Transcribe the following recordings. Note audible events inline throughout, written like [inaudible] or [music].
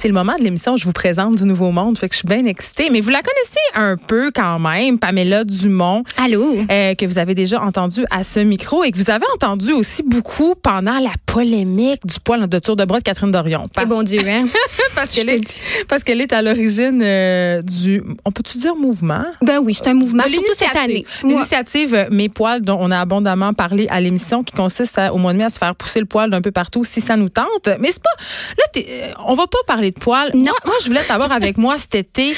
C'est le moment de l'émission où je vous présente du Nouveau Monde, fait que je suis bien excitée. Mais vous la connaissez un peu quand même, Pamela Dumont. Allô? Euh, que vous avez déjà entendu à ce micro et que vous avez entendu aussi beaucoup pendant la polémique du poil de tour de bras de Catherine Dorion. Parce, bon Dieu, hein? [laughs] parce qu'elle est, parce qu'elle est à l'origine euh, du, on peut-tu dire mouvement? Ben oui, c'est un mouvement, surtout cette année. L'initiative Mes poils, dont on a abondamment parlé à l'émission, qui consiste au mois de mai à se faire pousser le poil d'un peu partout si ça nous tente. Mais c'est pas, là, euh, on va pas parler de poils. Non. Moi, je voulais t'avoir avec moi cet été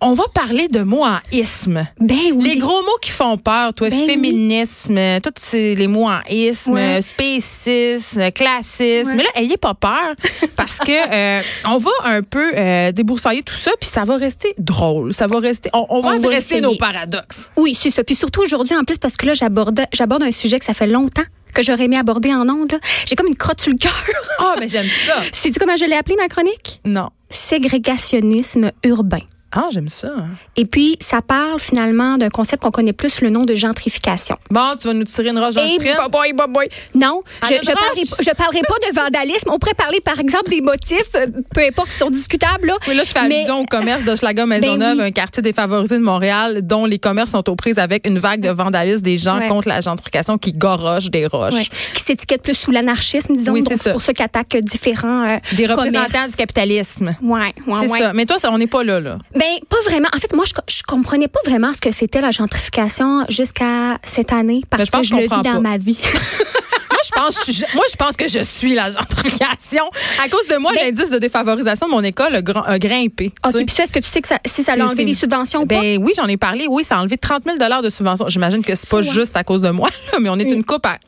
on va parler de mots en isme. Ben oui. Les gros mots qui font peur, toi, Ben féminisme, tous les mots en isme, Ouais. spécisme, classisme. Ouais. Mais là, ayez pas peur parce que [laughs] euh, on va un peu euh, déboursailler tout ça, puis ça va rester drôle. Ça va rester. On, on va On adresser nos paradoxes. Oui, c'est ça. Puis surtout aujourd'hui, en plus, parce que là, j'aborde un sujet que ça fait longtemps que j'aurais aimé aborder en ondes. J'ai comme une crotte sur le cœur. Ah, mais j'aime ça. [laughs] Sais-tu comment je l'ai appelé, ma chronique? Non. Ségrégationnisme urbain. Ah, j'aime ça. Et puis, ça parle finalement d'un concept qu'on connaît plus le nom de gentrification. Bon, tu vas nous tirer une roche dans le Eh, boy, boy. Non, À je, je, parlerai, brosse. je parlerai pas de vandalisme. On pourrait parler, par exemple, des motifs, euh, peu importe s'ils sont discutables. Là. Oui, là, je fais Mais- allusion au commerce de Schlager Maisonneuve, Ben oui. un quartier défavorisé de Montréal, dont les commerces sont aux prises avec une vague de vandalisme des gens Ouais. contre la gentrification qui gorochent des roches. Ouais, qui s'étiquette plus sous l'anarchisme, disons. Oui, donc c'est ça. pour ça qu'attaquent différents euh, Des représentants commerces. du capitalisme. Ouais, ouais, C'est ça. Mais toi, ça, on n'est pas là, là. Ben, pas vraiment. En fait, moi, je, je comprenais pas vraiment ce que c'était la gentrification jusqu'à cette année parce Ben, je pense que je le vis dans ma vie. [laughs] moi, je pense, je- moi, je pense que je suis la gentrification. À cause de moi, Mais- l'indice de défavorisation de mon école a, gr- a grimpé. OK, puis ça, est-ce que tu sais que ça, si ça C'est- a enlevé des subventions ou pas? Ben oui, j'en ai parlé. Oui, ça a enlevé 30 000 de subventions. J'imagine que c'est pas hein? juste à cause de moi, là, mais on est une coupe à,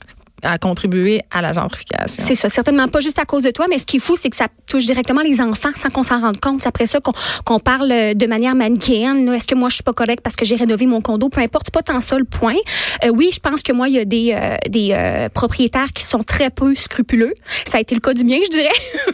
à contribuer à la gentrification. C'est ça, certainement pas juste à cause de toi, mais ce qui est fou, c'est que ça touche directement les enfants sans qu'on s'en rende compte. C'est après ça qu'on qu'on parle euh, de manière manichéenne. Est-ce que moi, je suis pas correcte parce que j'ai rénové mon condo? Peu importe, c'est pas tant ça le point. Euh, oui, je pense que moi, il y a des, euh, des euh, propriétaires qui sont très peu scrupuleux. Ça a été le cas du mien, [laughs] je dirais,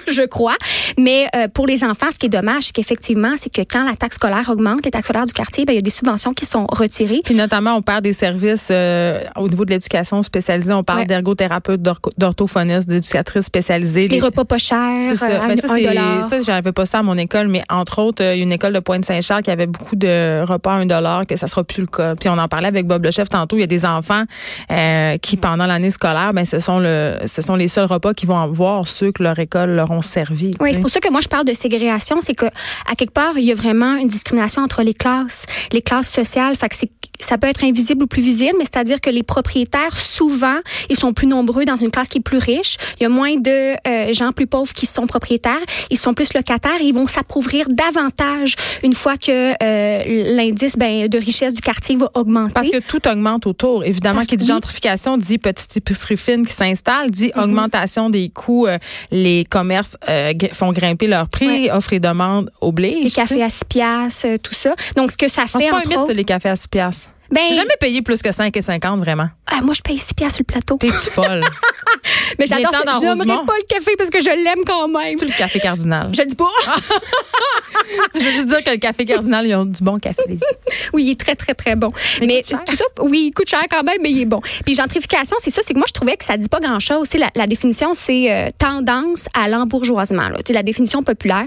je crois. Mais euh, pour les enfants, ce qui est dommage, c'est qu'effectivement, c'est que quand la taxe scolaire augmente, les taxes scolaires du quartier, ben, il y a des subventions qui sont retirées. Puis notamment, on perd des services euh, au niveau de l'éducation spécialisée. On parle Ouais. D'ergothérapeutes, d'orthophonistes, d'éducatrices spécialisées. Les Les- repas pas chers, C'est ça. Ben, ça, un j'avais pas ça à mon école, mais entre autres, il y a une école de Pointe-Saint-Charles qui avait beaucoup de repas à un dollar, que ça sera plus le cas. Puis on en parlait avec Bob le chef tantôt. Il y a des enfants euh, qui, pendant l'année scolaire, ben ce sont le, ce sont les seuls repas qu'ils vont avoir ceux que leur école leur ont servi. Oui, c'est pour ça que moi je parle de ségrégation, c'est que à quelque part il y a vraiment une discrimination entre les classes, les classes sociales. Fait que c'est ça peut être invisible ou plus visible, mais c'est-à-dire que les propriétaires souvent ils sont plus nombreux dans une classe qui est plus riche. Il y a moins de euh, gens plus pauvres qui sont propriétaires. Ils sont plus locataires. Et ils vont s'appauvrir davantage une fois que euh, l'indice ben, de richesse du quartier va augmenter. Parce que tout augmente autour. Évidemment, qui dit gentrification dit petite épicerie fine qui s'installe, dit Mm-hmm. augmentation des coûts. euh, les commerces font grimper leur prix, Ouais. offre et demande oblige. les cafés à 6 piastres, tout ça. Donc, ce que ça fait, pas un entre mythe, ça, autres... les cafés à 6 piastres. Ben, J'ai jamais payé plus que 5,50 vraiment? ah, moi, je paye 6 piastres sur le plateau. T'es-tu [laughs] folle? Mais j'adore ça. Je Rosemont. pas le café parce que je l'aime quand même. C'est le café cardinal? Je dis pas. [laughs] Je veux juste dire que le café cardinal, ils ont du bon café. les [laughs] Oui, il est très, très, très bon. Mais Mais tout ça, oui, il coûte cher quand même, mais il est bon. Puis gentrification, c'est ça, c'est que moi, je trouvais que ça dit pas grand-chose. La, la définition, c'est euh, tendance à l'embourgeoisement. La définition populaire.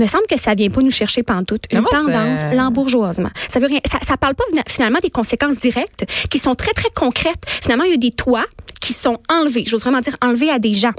Il me semble que ça vient pas nous chercher pantoute. Une tendance, l'embourgeoisement. Ça veut rien, ça, ça parle pas finalement des conséquences directes qui sont très, très concrètes. Finalement, il y a des toits qui sont enlevés. J'ose vraiment dire enlevés à des gens.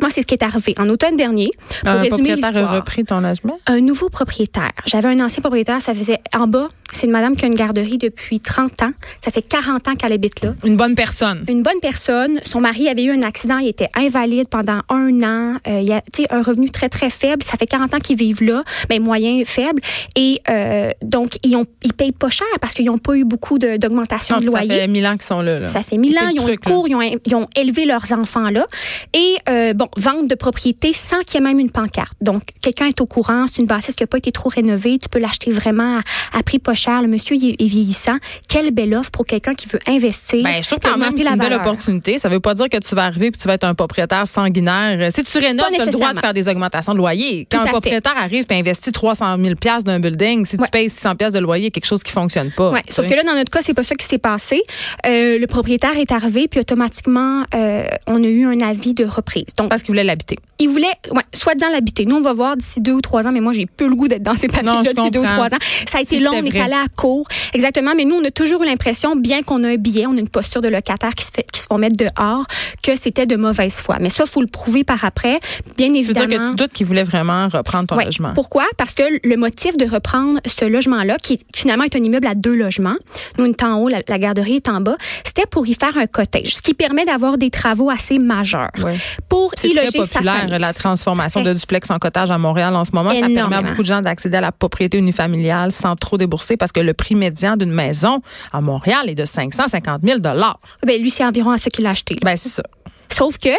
Moi, c'est ce qui est arrivé en automne dernier. Pour Un résumer propriétaire a l'histoire. repris ton logement? un nouveau propriétaire. J'avais un ancien propriétaire, ça faisait en bas. C'est une madame qui a une garderie depuis 30 ans. Ça fait 40 ans qu'elle habite là. Une bonne personne. Une bonne personne. Son mari avait eu un accident. Il était invalide pendant un an. Euh, il a tu sais, un revenu très, très faible. Ça fait 40 ans qu'ils vivent là, mais moyen, faible. Et euh, donc, ils ont, ils payent pas cher parce qu'ils n'ont pas eu beaucoup de- d'augmentation de ça loyer. fait mille ans qu'ils sont là. là. Ça fait mille C'est ans, le ils ont truc, cours, ils ont, ils ont élevé leurs enfants là. Et euh, bon, vente de propriété sans qu'il y ait même une pancarte. Donc, quelqu'un est au courant, c'est une bâtisse qui n'a pas été trop rénovée, tu peux l'acheter vraiment à, à prix pas cher. Le monsieur est vieillissant. Quelle belle offre pour quelqu'un qui veut investir. Ben, je trouve quand même que c'est une belle opportunité. Ça veut pas dire que tu vas arriver et tu vas être un propriétaire sanguinaire. Si tu rénoves, tu as le droit de faire des augmentations de loyer. Quand un propriétaire arrive et investit 300 000 d'un building, si tu payes 600 de loyer, quelque chose qui fonctionne pas. Ouais, sauf que là, dans notre cas, c'est pas ça qui s'est passé. Euh, le propriétaire est arrivé puis automatiquement, euh, on a eu un avis de reprise. Donc, Parce qu'il voulait l'habiter. Il voulait, ouais, soit dans l'habiter. Nous, on va voir d'ici deux ou trois ans, mais moi, j'ai peu le goût d'être dans ces papiers-là d'ici deux ou trois ans. Ça a été long, on est allé à court. Exactement. Mais nous, on a toujours eu l'impression, bien qu'on a un billet, on a une posture de locataire qui se, fait, qui se font mettre dehors, que c'était de mauvaise foi. Mais ça, faut le prouver par après. Bien évidemment. Tu veux dire que tu doutes qu'il voulait vraiment reprendre ton logement? Pourquoi? Parce que le motif de reprendre ce logement-là, qui finalement est un immeuble à deux logements, nous, on est en haut, la, garderie est en bas, c'était pour y faire un cottage, ce qui permet d'avoir des travaux assez majeurs. Pour y loger populaire, la transformation de duplex en cottage à Montréal en ce moment. Ça permet à beaucoup de gens d'accéder à la propriété unifamiliale sans trop débourser parce que le prix médian d'une maison à Montréal est de 550 000 ben, Lui, c'est environ à ce qu'il a acheté. Ben, c'est ça. Sauf que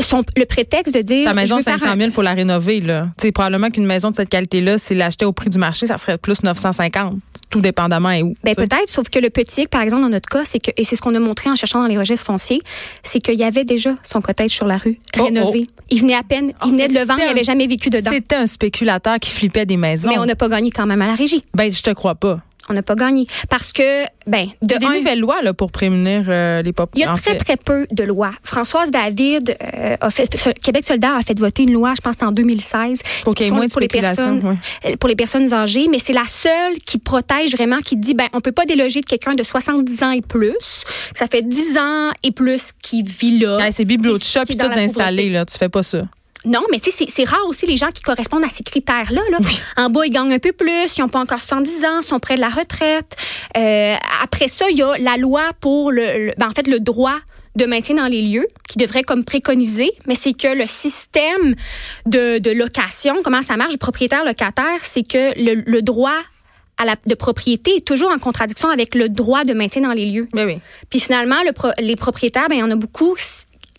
son, le prétexte de dire. Ta maison de 500 000, il faut la rénover. Là. probablement qu'une maison de cette qualité-là, si l'achetait au prix du marché, ça serait plus 950, tout dépendamment et où. Ben, peut-être, sauf que le petit, par exemple, dans notre cas, c'est que, et c'est ce qu'on a montré en cherchant dans les registres fonciers, c'est qu'il y avait déjà son cottage sur la rue, oh, rénové. Oh. Il venait à peine, il venait de le vendre, il n'avait jamais vécu dedans. C'était un spéculateur qui flippait des maisons. Mais on n'a pas gagné quand même à la régie. Ben, je te crois pas. On n'a pas gagné. Parce que, ben, de. Il y a des nouvelles lois là, pour prémunir euh, les propriétaires. Il y a très, très peu de lois. Françoise David, euh, a fait, Québec solidaire a fait voter une loi, je pense, en 2016. Pour qu'il y ait moins de pour les personnes, euh, Pour les personnes âgées, mais c'est la seule qui protège vraiment, qui dit, ben, on peut pas déloger de quelqu'un de 70 ans et plus. Ça fait 10 ans et plus qui vit là. c'est bibelot de shop et tout installé, là. Tu fais pas ça. Non, mais tu sais, c'est rare aussi les gens qui correspondent à ces critères-là. Là. En bas, ils gagnent un peu plus, ils n'ont pas encore 70 ans, sont près de la retraite. Euh, après ça, il y a la loi pour le, ben, en fait, le droit de maintien dans les lieux qui devrait comme préconiser, mais c'est que le système de, de, location, comment ça marche, propriétaire locataire, c'est que le, le droit à la, de propriété est toujours en contradiction avec le droit de maintien dans les lieux. Mais oui. Puis finalement, le les propriétaires, ben, il y en a beaucoup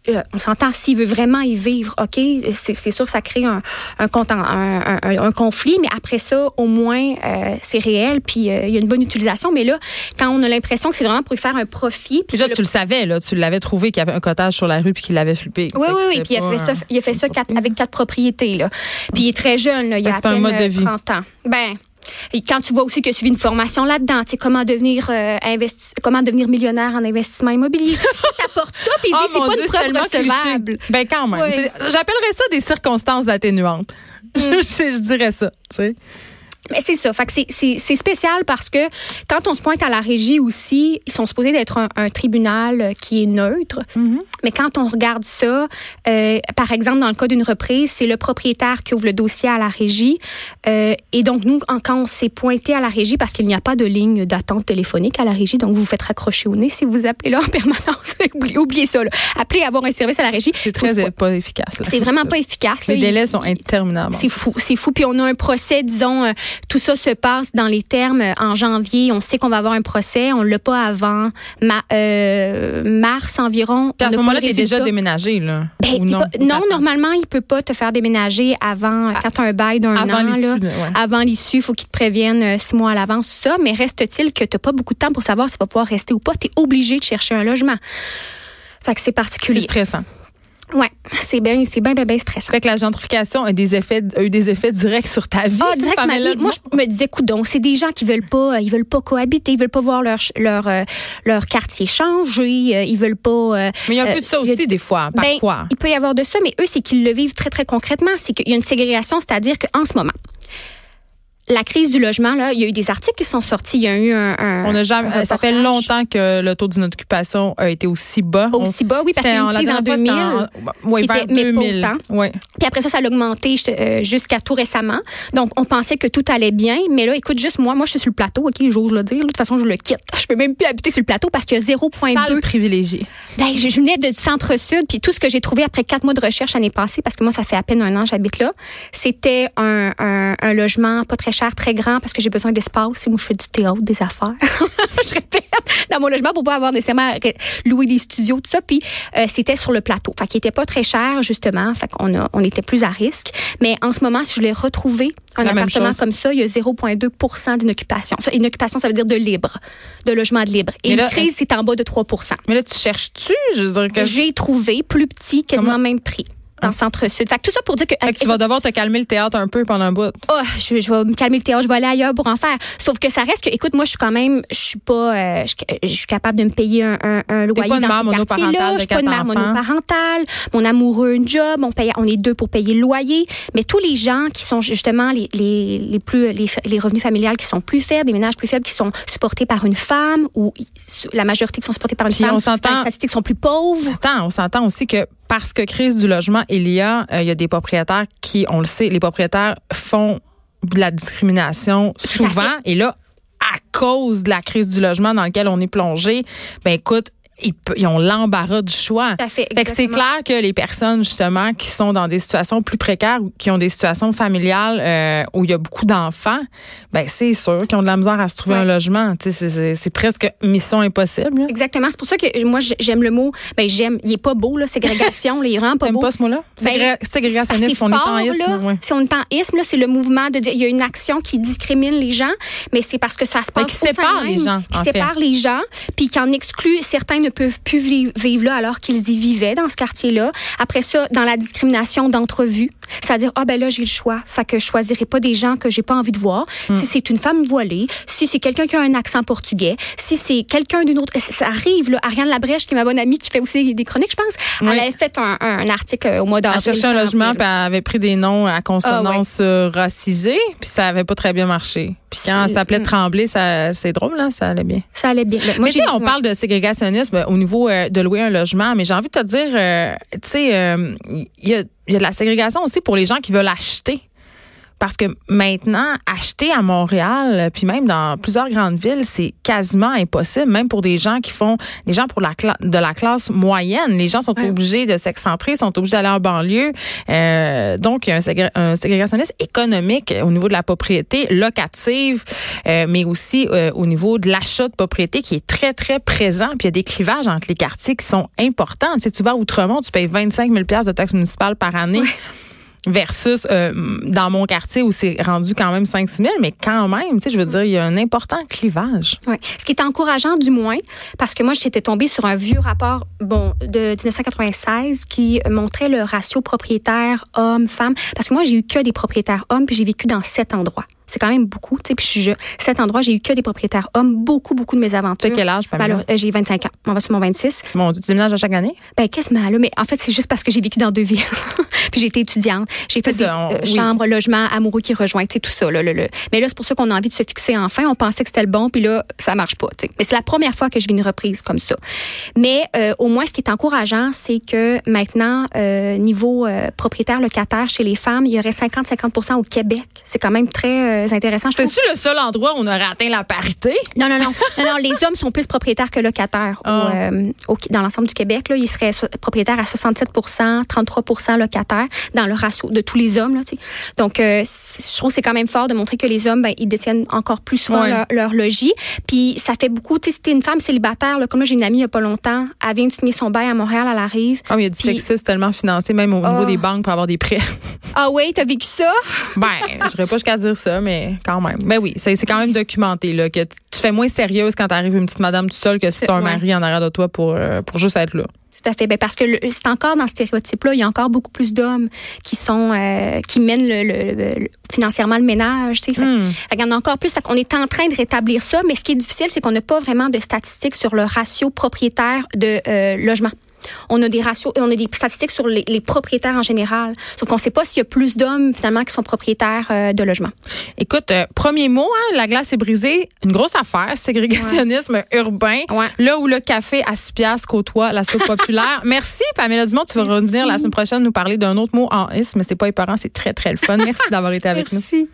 euh, on s'entend, s'il veut vraiment y vivre, OK, c'est sûr que ça crée un, un, un, un, conflit, mais après ça, au moins, euh, c'est réel, puis euh, il y a une bonne utilisation. Mais là, quand on a l'impression que c'est vraiment pour y faire un profit... Puis là, tu le savais, là, tu l'avais trouvé qu'il y avait un cottage sur la rue puis qu'il l'avait flippé. Oui, oui, oui, puis il a fait ça, il a fait ça avec quatre propriétés, là. Puis il est très jeune, là, il a à peine 30 ans. Ben, et quand tu vois aussi que tu vis une formation là-dedans, tu sais, comment devenir euh, comment devenir millionnaire en investissement immobilier? [laughs] T'apportes ça, puis oh, c'est pas Dieu, une preuve recevable. Ben quand même. J'appellerais ça des circonstances atténuantes. [laughs] Mm. je, dirais ça, tu sais. Mais c'est ça. Fait que c'est spécial parce que quand on se pointe à la régie aussi, ils sont supposés d'être un, tribunal qui est neutre. Mm-hmm. Mais quand on regarde ça, euh, par exemple, dans le cas d'une reprise, c'est le propriétaire qui ouvre le dossier à la régie. Euh, et donc, nous, quand on s'est pointé à la régie, parce qu'il n'y a pas de ligne d'attente téléphonique à la régie, donc vous vous faites raccrocher au nez si vous appelez là en permanence. [laughs] oubliez, ça. Là. Appelez avoir un service à la régie. C'est très pas efficace. C'est vraiment pas efficace. Les délais sont interminables. C'est fou. C'est fou. Puis on a un procès, disons, euh, tout ça se passe dans les termes en janvier. On sait qu'on va avoir un procès. On l'a pas avant mars environ là, tu es déjà déménagé, là. Ben, non, non normalement, il peut pas te faire déménager avant, ah. quand tu as un bail d'un an. Là, Avant l'issue, il faut qu'il te prévienne euh, six mois à l'avance, ça. Mais reste-t-il que tu n'as pas beaucoup de temps pour savoir si tu vas pouvoir rester ou pas? Tu es obligé de chercher un logement. Fait que c'est particulier. C'est stressant. Oui, c'est bien, c'est bien, bien, bien stressant. Fait que la gentrification a, des effets, a eu des effets directs sur ta vie. Ah, direct ma vie. Moi, je me disais, donc c'est des gens qui veulent pas, ils veulent pas cohabiter, ils veulent pas voir leur leur euh, leur quartier changer, euh, ils veulent pas. Euh, mais il y a un peu de ça aussi des fois, ben, parfois. il peut y avoir de ça, mais eux, c'est qu'ils le vivent très très concrètement. C'est qu'il y a une ségrégation, c'est-à-dire qu'en ce moment, la crise du logement, là, il y a eu des articles qui sont sortis. Il y a eu un. on a jamais, ça fait longtemps que le taux d'inoccupation a été aussi bas. Aussi bas, oui, parce qu'il y a une crise en 2000. En, oui, vers 2000. Oui. Puis après ça, ça a augmenté euh, jusqu'à tout récemment. Donc, on pensait que tout allait bien. Mais là, écoute, juste moi, moi, je suis sur le plateau, OK, j'ose le dire. De toute façon, je le quitte. [laughs] Je peux même plus habiter sur le plateau parce qu'il y a 0,2. privilégié. Ben, je, je venais de centre-sud. Puis tout ce que j'ai trouvé après quatre mois de recherche l'année passée, parce que moi, ça fait à peine un an que j'habite là, c'était un, un, un logement pas très cher, très grand, parce que j'ai besoin d'espace. Si moi, je fais du théâtre, des affaires. [laughs] je répète, dans mon logement pour pas avoir nécessairement loué des studios, tout ça. Puis euh, c'était sur le plateau. Fait qu'il était pas très cher, justement. Fait qu'on a, on était plus à risque. Mais en ce moment, si je voulais retrouver un appartement comme ça, il y a 0,2% d'inoccupation. Ça, inoccupation, ça veut dire de libre, de logement de libre. Et une crise, c'est en bas de 3% Mais là, tu cherches-tu? J'ai trouvé plus petit, quasiment même prix dans le centre-sud. Fait tout ça pour dire que. tu vas devoir te calmer le théâtre un peu pendant un bout. Oh, je, vais me calmer le théâtre, je vais aller ailleurs pour en faire. Sauf que ça reste que, écoute, moi, je suis quand même, je suis pas, euh, je, suis capable de me payer un, un, loyer pas dans ce quartier-là. Je suis pas une mère monoparentale. Mon amoureux, une job. On, paye, on est deux pour payer le loyer. Mais tous les gens qui sont justement les, les, les plus, les, les, revenus familiales qui sont plus faibles, les ménages plus faibles qui sont supportés par une femme ou la majorité qui sont supportés par une femme, les statistiques sont plus pauvres. on s'entend aussi que parce que crise du logement, il y a, euh, il y a des propriétaires qui, on le sait, les propriétaires font de la discrimination souvent. Et là, à cause de la crise du logement dans laquelle on est plongé, ben écoute, ils, ont l'embarras du choix. fait, c'est clair que les personnes justement qui sont dans des situations plus précaires ou qui ont des situations familiales euh, où il y a beaucoup d'enfants, ben c'est sûr qu'ils ont de la misère à se trouver un logement. C'est presque mission impossible. Exactement. C'est pour ça que moi j'aime le mot. Ben j'aime. Il est pas beau là, ségrégation. là, il est vraiment pas beau. pas ce mot-là? Ben, Ségrégationnisme. On est en isme. Si on est en isme, c'est le mouvement de dire il y a une action qui discrimine les gens, mais c'est parce que ça se passe. qui sépare les gens. Qui sépare les gens, puis qui en exclut certains ne peuvent plus vivre là alors qu'ils y vivaient dans ce quartier-là. Après ça, dans la discrimination d'entrevue, c'est-à-dire ah ben là j'ai le choix, fait que je choisirai pas des gens que j'ai pas envie de voir. Hmm. Si c'est une femme voilée, si c'est quelqu'un qui a un accent portugais, si c'est quelqu'un d'une autre, ça arrive là. Ariane Labrèche qui est ma bonne amie qui fait aussi des chroniques, je pense. Elle avait fait un, article au mois d'avril. Elle cherchait un logement, puis elle avait pris des noms à consonance ah, racisée, puis ça avait pas très bien marché. Puis quand ça s'appelait mm. Tremblay, ça, c'est drôle, là, ça allait bien. Ça allait bien. Moi, mais on parle de ségrégationnisme au niveau euh, de louer un logement, mais j'ai envie de te dire, euh, tu sais, euh, il y a, y a de la ségrégation aussi pour les gens qui veulent acheter. Parce que maintenant, acheter à Montréal, puis même dans plusieurs grandes villes, c'est quasiment impossible, même pour des gens qui font, des gens pour la de la classe moyenne. Les gens sont obligés de s'excentrer, sont obligés d'aller en banlieue. Euh, donc, il y a un, ségrégationnisme économique au niveau de la propriété locative, euh, mais aussi euh, au niveau de l'achat de propriété qui est très, très présent. Puis il y a des clivages entre les quartiers qui sont importants. Tu, sais, tu vas à Outremont, tu payes 25 000 de taxes municipales par année versus euh, dans mon quartier où c'est rendu quand même 5 000, mais quand même, tu sais, je veux dire, il y a un important clivage. Oui. Ce qui est encourageant, du moins, parce que moi, j'étais tombée sur un vieux rapport, bon, de 1996 qui montrait le ratio propriétaire homme-femme. Parce que moi, j'ai eu que des propriétaires hommes, puis j'ai vécu dans sept endroits. C'est quand même beaucoup. Puis je suis Cet endroit, j'ai eu que des propriétaires hommes. Beaucoup, beaucoup de mes aventures. Tu quel âge, Alors, euh, J'ai 25 ans. On va sur mon 26. Bon, tu déménages à chaque année? Ben, quasiment, là. Mais en fait, c'est juste parce que j'ai vécu dans deux villes. [laughs] puis j'ai été étudiante. J'ai fait des euh, chambres, logements, amoureux qui rejoignent, tu sais, tout ça. Là, là, Mais là, c'est pour ça qu'on a envie de se fixer enfin. On pensait que c'était le bon, puis là, ça marche pas. Mais c'est la première fois que je vis une reprise comme ça. Mais euh, au moins, ce qui est encourageant, c'est que maintenant, niveau propriétaire-locataire chez les femmes, il y aurait 50-50 au Québec. C'est quand même très intéressant c'est le seul endroit où on aurait atteint la parité? Non, non, non. non, les hommes sont plus propriétaires que locataires ah. euh, dans l'ensemble du Québec. Là, ils seraient propriétaires à 67% 33% locataires dans le ratio de tous les hommes. Là, Donc, euh, je trouve que c'est quand même fort de montrer que les hommes, ben, ils détiennent encore plus souvent leur, logis. Puis, ça fait beaucoup. Tu sais, si une femme célibataire, là, comme moi, j'ai une amie il n'y a pas longtemps, elle vient de signer son bail à Montréal, elle arrive. Ah, il y a du sexisme tellement financé, même au niveau ah. des banques pour avoir des prêts. Ah oui, t'as vécu ça? ben, je dirais pas jusqu'à dire ça, mais quand même. Ben oui, c'est quand même documenté là, que tu fais moins sérieuse quand tu arrives une petite madame tout seule que si tu as un mari en arrière de toi pour, euh, pour juste être là. Tout à fait. Ben parce que c'est encore dans ce stéréotype-là, il y a encore beaucoup plus d'hommes qui sont euh, qui mènent le, financièrement le ménage. Tu sais. Hmm. il y en a encore plus. On est en train de rétablir ça, mais ce qui est difficile, c'est qu'on n'a pas vraiment de statistiques sur le ratio propriétaire de euh, logement. On a des ratios, on a des statistiques sur les, propriétaires en général. Sauf qu'on ne sait pas s'il y a plus d'hommes finalement qui sont propriétaires euh, de logements. Écoute, euh, premier mot, hein, la glace est brisée. Une grosse affaire, ségrégationnisme urbain. Là où le café à 6 piastres côtoie la soupe populaire. [laughs] Merci, Pamela Dumont. Tu vas revenir la semaine prochaine nous parler d'un autre mot en isme, mais c'est pas éparant, c'est très, très le fun. Merci d'avoir été avec nous. Merci.